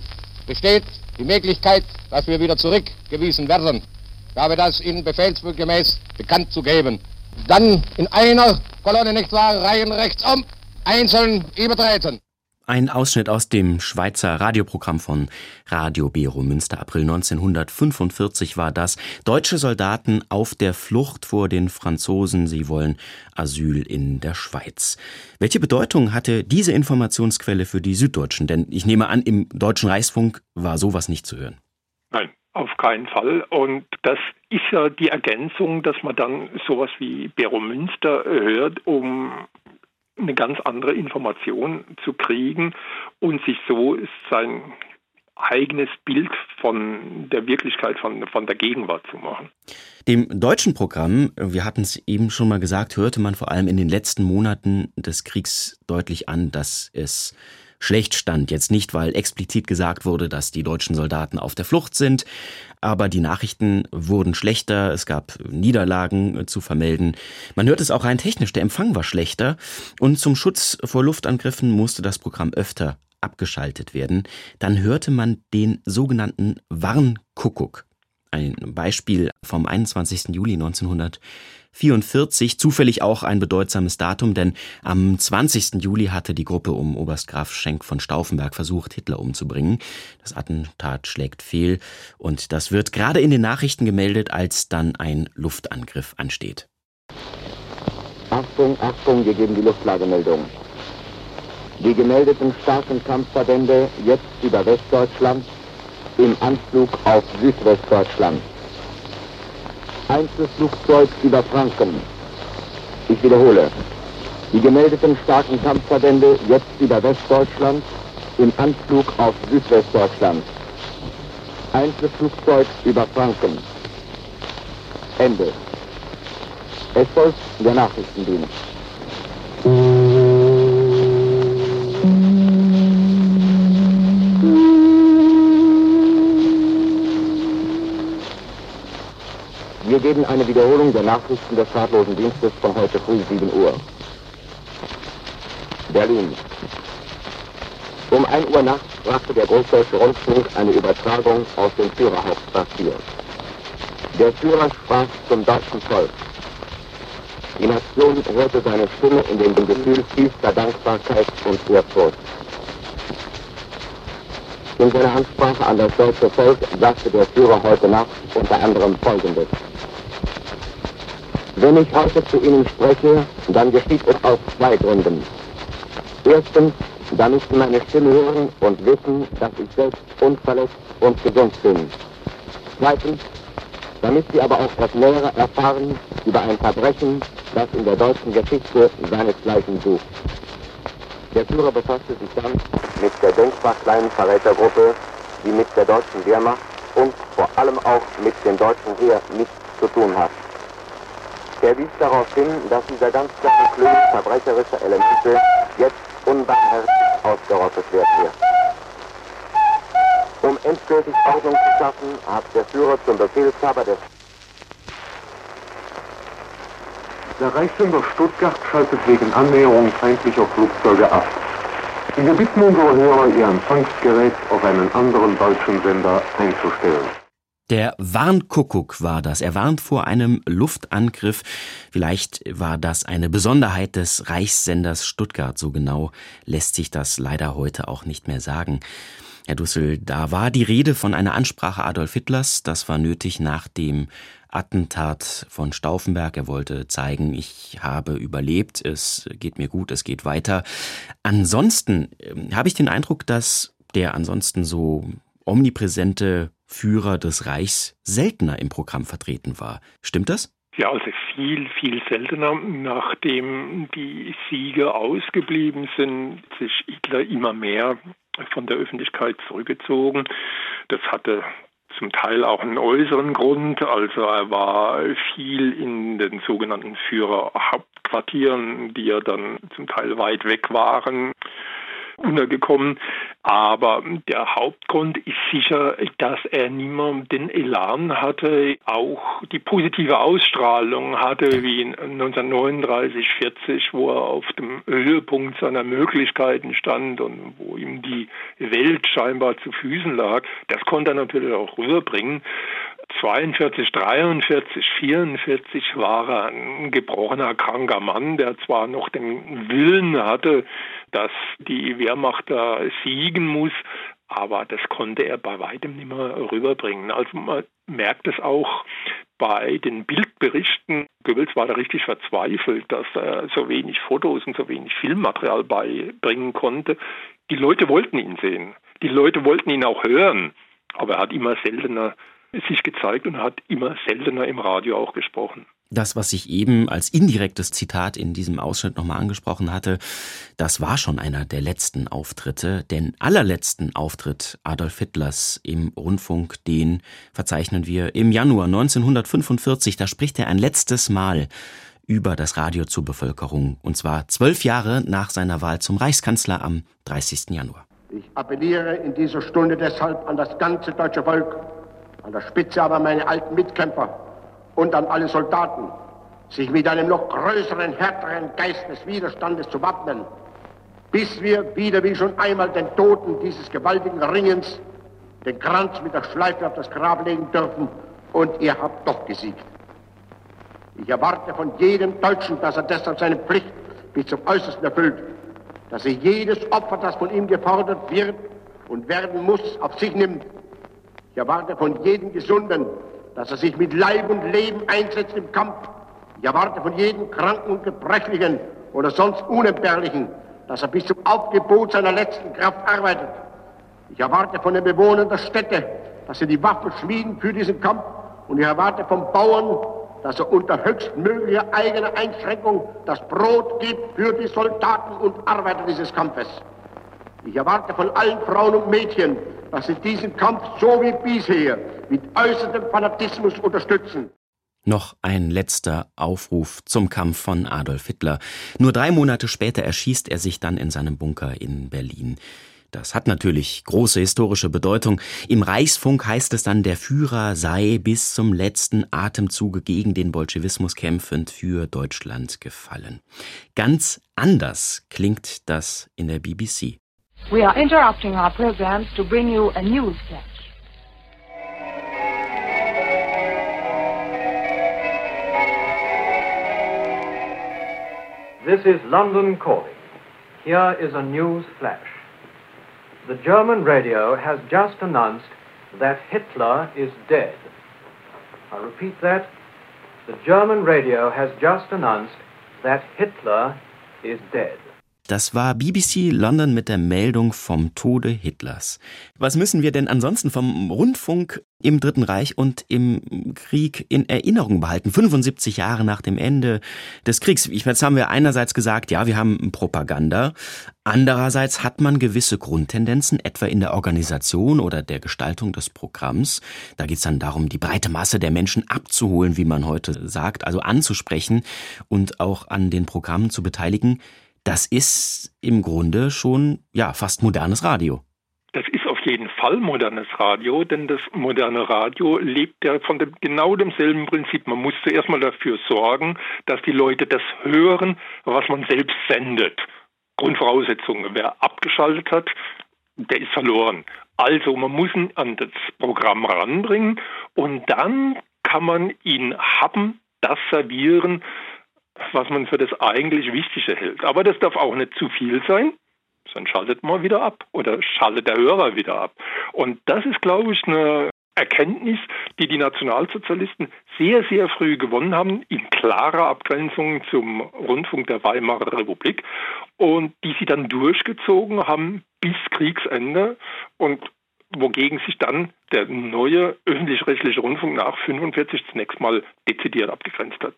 Besteht die Möglichkeit, dass wir wieder zurückgewiesen werden. Ich habe das Ihnen befehlsgemäß bekannt zu geben. Dann in einer Kolonne, nicht wahr, Reihen rechts um, einzeln übertreten. Ein Ausschnitt aus dem Schweizer Radioprogramm von Radio Bero Münster. April 1945 war das. Deutsche Soldaten auf der Flucht vor den Franzosen. Sie wollen Asyl in der Schweiz. Welche Bedeutung hatte diese Informationsquelle für die Süddeutschen? Denn ich nehme an, im Deutschen Reichsfunk war sowas nicht zu hören. Nein, auf keinen Fall. Und das ist ja die Ergänzung, dass man dann sowas wie Bero Münster hört, um eine ganz andere Information zu kriegen und sich so sein eigenes Bild von der Wirklichkeit, von, von der Gegenwart zu machen. Dem deutschen Programm, wir hatten es eben schon mal gesagt, hörte man vor allem in den letzten Monaten des Kriegs deutlich an, dass es schlecht stand. Jetzt nicht, weil explizit gesagt wurde, dass die deutschen Soldaten auf der Flucht sind, aber die Nachrichten wurden schlechter, es gab Niederlagen zu vermelden. Man hört es auch rein technisch, der Empfang war schlechter und zum Schutz vor Luftangriffen musste das Programm öfter abgeschaltet werden. Dann hörte man den sogenannten Warnkuckuck. Ein Beispiel vom 21. Juli 1900 44 zufällig auch ein bedeutsames Datum, denn am 20. Juli hatte die Gruppe um Oberst Graf Schenk von Stauffenberg versucht, Hitler umzubringen. Das Attentat schlägt fehl und das wird gerade in den Nachrichten gemeldet, als dann ein Luftangriff ansteht. Achtung, Achtung, wir geben die Luftlagemeldung. Die gemeldeten starken Kampfverbände jetzt über Westdeutschland im Anflug auf Südwestdeutschland. Einzelflugzeug über Franken. Ich wiederhole. Die gemeldeten starken Kampfverbände jetzt über Westdeutschland im Anflug auf Südwestdeutschland. Einzelflugzeug über Franken. Ende. Es folgt der Nachrichtendienst. Wir geben eine Wiederholung der Nachrichten des fahrtlosen Dienstes von heute früh 7 Uhr. Berlin. Um 1 Uhr nachts brachte der Großdeutsche Rundfunk eine Übertragung aus dem Führerhauptquartier. Der Führer sprach zum deutschen Volk. Die Nation hörte seine Stimme in dem Gefühl tiefster Dankbarkeit und Ehrfurcht. In seiner Ansprache an das deutsche Volk sagte der Führer heute Nacht unter anderem Folgendes. Wenn ich heute zu Ihnen spreche, dann geschieht es aus zwei Gründen. Erstens, damit Sie meine Stimme hören und wissen, dass ich selbst unverletzt und gesund bin. Zweitens, damit Sie aber auch das Nähere erfahren über ein Verbrechen, das in der deutschen Geschichte seinesgleichen sucht. Der Führer befasste sich dann mit der denkbar kleinen Verrätergruppe, die mit der deutschen Wehrmacht und vor allem auch mit dem deutschen Heer nichts zu tun hat. Er wies darauf hin, dass dieser ganz kleine Klüngel verbrecherischer Elemente jetzt unbarmherzig ausgerottet wird hier. Um endgültig Ordnung zu schaffen, hat der Führer zum Befehlshaber des Der Reichssender Stuttgart schaltet wegen Annäherung feindlicher Flugzeuge ab. Wir bitten unsere Hörer, ihr Empfangsgerät auf einen anderen deutschen Sender einzustellen. Der Warnkuckuck war das. Er warnt vor einem Luftangriff. Vielleicht war das eine Besonderheit des Reichssenders Stuttgart. So genau lässt sich das leider heute auch nicht mehr sagen. Herr Dussel, da war die Rede von einer Ansprache Adolf Hitlers. Das war nötig nach dem Attentat von Stauffenberg. Er wollte zeigen, ich habe überlebt, es geht mir gut, es geht weiter. Ansonsten äh, habe ich den Eindruck, dass der ansonsten so omnipräsente Führer des Reichs seltener im Programm vertreten war. Stimmt das? Ja, also viel, viel seltener. Nachdem die Siege ausgeblieben sind, sich Hitler immer mehr von der Öffentlichkeit zurückgezogen. Das hatte zum Teil auch einen äußeren Grund. Also er war viel in den sogenannten Führerhauptquartieren, die ja dann zum Teil weit weg waren untergekommen. Aber der Hauptgrund ist sicher, dass er niemand den Elan hatte, auch die positive Ausstrahlung hatte, wie 1939, 40, wo er auf dem Höhepunkt seiner Möglichkeiten stand und wo ihm die Welt scheinbar zu Füßen lag. Das konnte er natürlich auch rüberbringen. 42, 43, 44 war er ein gebrochener, kranker Mann, der zwar noch den Willen hatte, dass die Wehrmacht da siegen muss, aber das konnte er bei weitem nicht mehr rüberbringen. Also man merkt es auch bei den Bildberichten. Goebbels war da richtig verzweifelt, dass er so wenig Fotos und so wenig Filmmaterial beibringen konnte. Die Leute wollten ihn sehen. Die Leute wollten ihn auch hören. Aber er hat immer seltener sich gezeigt und hat immer seltener im Radio auch gesprochen. Das, was ich eben als indirektes Zitat in diesem Ausschnitt nochmal angesprochen hatte, das war schon einer der letzten Auftritte. Den allerletzten Auftritt Adolf Hitlers im Rundfunk, den verzeichnen wir im Januar 1945. Da spricht er ein letztes Mal über das Radio zur Bevölkerung. Und zwar zwölf Jahre nach seiner Wahl zum Reichskanzler am 30. Januar. Ich appelliere in dieser Stunde deshalb an das ganze deutsche Volk, an der Spitze aber meine alten Mitkämpfer, und an alle Soldaten, sich mit einem noch größeren, härteren Geist des Widerstandes zu wappnen, bis wir wieder wie schon einmal den Toten dieses gewaltigen Ringens den Kranz mit der Schleife auf das Grab legen dürfen und ihr habt doch gesiegt. Ich erwarte von jedem Deutschen, dass er deshalb seine Pflicht bis zum Äußersten erfüllt, dass er jedes Opfer, das von ihm gefordert wird und werden muss, auf sich nimmt. Ich erwarte von jedem Gesunden, dass er sich mit Leib und Leben einsetzt im Kampf. Ich erwarte von jedem Kranken und Gebrechlichen oder sonst Unentbehrlichen, dass er bis zum Aufgebot seiner letzten Kraft arbeitet. Ich erwarte von den Bewohnern der Städte, dass sie die Waffen schmieden für diesen Kampf. Und ich erwarte vom Bauern, dass er unter höchstmöglicher eigener Einschränkung das Brot gibt für die Soldaten und Arbeiter dieses Kampfes. Ich erwarte von allen Frauen und Mädchen, dass sie diesen Kampf so wie bisher mit äußertem Fanatismus unterstützen. Noch ein letzter Aufruf zum Kampf von Adolf Hitler. Nur drei Monate später erschießt er sich dann in seinem Bunker in Berlin. Das hat natürlich große historische Bedeutung. Im Reichsfunk heißt es dann, der Führer sei bis zum letzten Atemzuge gegen den Bolschewismus kämpfend für Deutschland gefallen. Ganz anders klingt das in der BBC. We are interrupting our programs to bring you a news flash. This is London calling. Here is a news flash. The German radio has just announced that Hitler is dead. I repeat that. The German radio has just announced that Hitler is dead. Das war BBC London mit der Meldung vom Tode Hitlers. Was müssen wir denn ansonsten vom Rundfunk im Dritten Reich und im Krieg in Erinnerung behalten? 75 Jahre nach dem Ende des Kriegs. Jetzt haben wir einerseits gesagt, ja, wir haben Propaganda. Andererseits hat man gewisse Grundtendenzen, etwa in der Organisation oder der Gestaltung des Programms. Da geht es dann darum, die breite Masse der Menschen abzuholen, wie man heute sagt, also anzusprechen und auch an den Programmen zu beteiligen das ist im Grunde schon ja fast modernes Radio. Das ist auf jeden Fall modernes Radio, denn das moderne Radio lebt ja von dem, genau demselben Prinzip. Man muss zuerst mal dafür sorgen, dass die Leute das hören, was man selbst sendet. Grundvoraussetzungen. Wer abgeschaltet hat, der ist verloren. Also man muss ihn an das Programm ranbringen und dann kann man ihn haben, das servieren, was man für das eigentlich Wichtige hält. Aber das darf auch nicht zu viel sein, sonst schaltet man wieder ab oder schaltet der Hörer wieder ab. Und das ist, glaube ich, eine Erkenntnis, die die Nationalsozialisten sehr, sehr früh gewonnen haben, in klarer Abgrenzung zum Rundfunk der Weimarer Republik und die sie dann durchgezogen haben bis Kriegsende. Und wogegen sich dann der neue öffentlich-rechtliche Rundfunk nach 45 zunächst mal dezidiert abgegrenzt hat.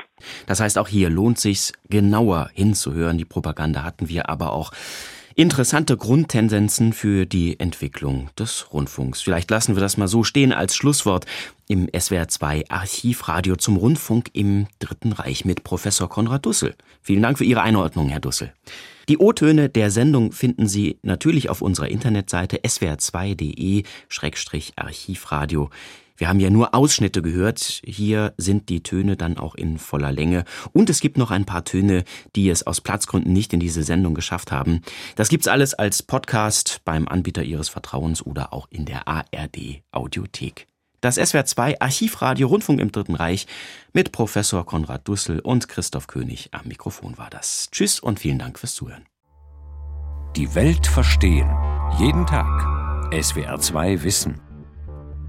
Das heißt, auch hier lohnt sich genauer hinzuhören. Die Propaganda hatten wir aber auch interessante Grundtendenzen für die Entwicklung des Rundfunks. Vielleicht lassen wir das mal so stehen als Schlusswort im SWR2 Archivradio zum Rundfunk im Dritten Reich mit Professor Konrad Dussel. Vielen Dank für Ihre Einordnung, Herr Dussel. Die O-Töne der Sendung finden Sie natürlich auf unserer Internetseite swr2.de-archivradio. Wir haben ja nur Ausschnitte gehört. Hier sind die Töne dann auch in voller Länge. Und es gibt noch ein paar Töne, die es aus Platzgründen nicht in diese Sendung geschafft haben. Das gibt's alles als Podcast beim Anbieter Ihres Vertrauens oder auch in der ARD Audiothek. Das SWR2 Archivradio Rundfunk im Dritten Reich mit Professor Konrad Dussel und Christoph König am Mikrofon war das. Tschüss und vielen Dank fürs Zuhören. Die Welt verstehen. Jeden Tag. SWR2 Wissen.